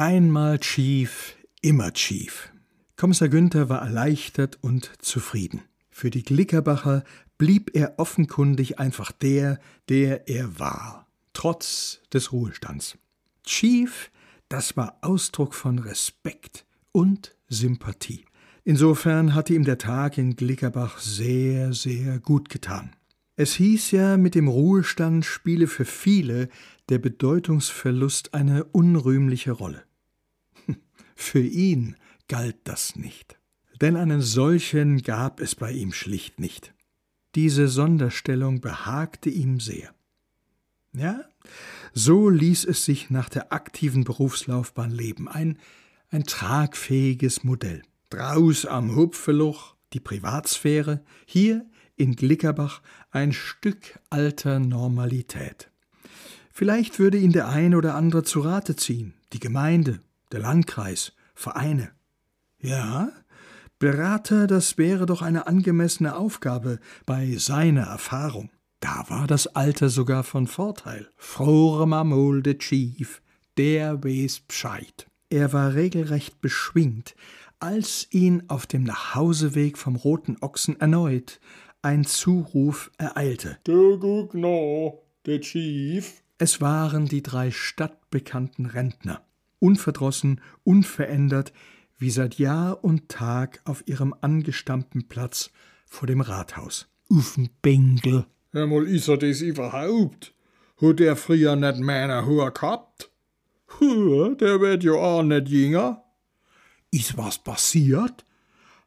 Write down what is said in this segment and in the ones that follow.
Einmal Chief, immer Chief. Kommissar Günther war erleichtert und zufrieden. Für die Glickerbacher blieb er offenkundig einfach der, der er war, trotz des Ruhestands. Chief, das war Ausdruck von Respekt und Sympathie. Insofern hatte ihm der Tag in Glickerbach sehr, sehr gut getan. Es hieß ja, mit dem Ruhestand spiele für viele der Bedeutungsverlust eine unrühmliche Rolle. Für ihn galt das nicht, denn einen solchen gab es bei ihm schlicht nicht. Diese Sonderstellung behagte ihm sehr. Ja, so ließ es sich nach der aktiven Berufslaufbahn leben, ein, ein tragfähiges Modell. Draus am Hupfeloch die Privatsphäre, hier in Glickerbach ein Stück alter Normalität. Vielleicht würde ihn der ein oder andere zu Rate ziehen, die Gemeinde, der Landkreis, Vereine. Ja, Berater, das wäre doch eine angemessene Aufgabe bei seiner Erfahrung. Da war das Alter sogar von Vorteil. Frore Mamol de Chief, der weiß Bescheid. Er war regelrecht beschwingt, als ihn auf dem Nachhauseweg vom Roten Ochsen erneut ein Zuruf ereilte. Du guck no, der Chief. Es waren die drei stadtbekannten Rentner, unverdrossen, unverändert, wie seit Jahr und Tag auf ihrem angestammten Platz vor dem Rathaus. Ufen Bengel. Ja, mal is er das überhaupt? Hat der früher net meiner Hör gehabt? Hör, der wird ja auch net jünger. Is was passiert?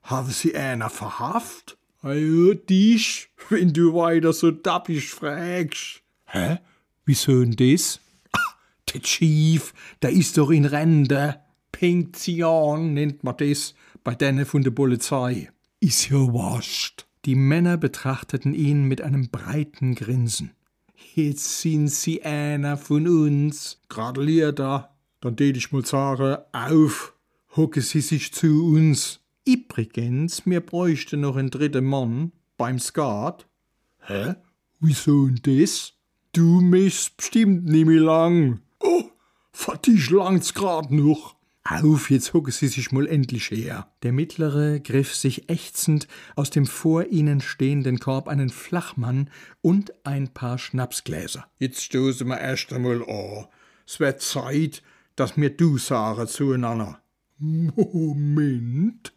Haben sie einer verhaft? Ja, dich, wenn du weiter so dappisch fragst. Hä? Wieso denn das? Ach, der Chief, der ist doch in Rente. Pension nennt man das bei denen von der Polizei. Ist ja wascht. Die Männer betrachteten ihn mit einem breiten Grinsen. Jetzt sind sie einer von uns. Gratuliert da. Dann tät ich mal sagen, auf, hocke sie sich zu uns. Übrigens, mir bräuchte noch ein dritter Mann beim Skat. Hä? Wieso denn das? Du mischst bestimmt nicht mehr lang. Oh, für dich langt's grad noch. Auf, jetzt hucken Sie sich mal endlich her. Der Mittlere griff sich ächzend aus dem vor ihnen stehenden Korb einen Flachmann und ein paar Schnapsgläser. Jetzt stoßen wir erst einmal an. Es wird Zeit, dass mir du sagen zueinander. Moment,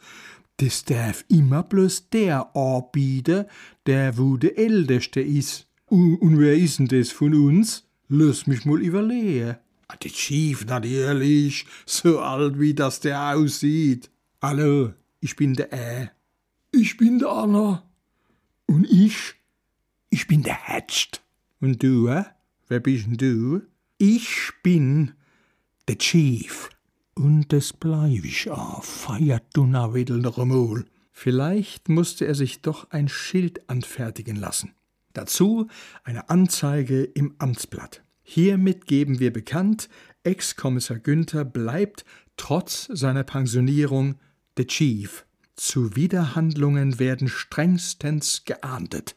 das darf immer bloß der anbieten, der wo der Älteste is. Und, und wer is denn das von uns? Lass mich mal überlegen. Ah, die Chief, natürlich, so alt wie das der aussieht. Hallo, ich bin der Ä. Ich bin der Anna. Und ich? Ich bin der Hatcht. Und du, äh? Wer bist denn du? Ich bin der Chief. Und das bleib ich auch, feiert wieder noch einmal. Vielleicht musste er sich doch ein Schild anfertigen lassen. Dazu eine Anzeige im Amtsblatt. Hiermit geben wir bekannt, Ex-Kommissar Günther bleibt trotz seiner Pensionierung der Chief. Zuwiderhandlungen werden strengstens geahndet.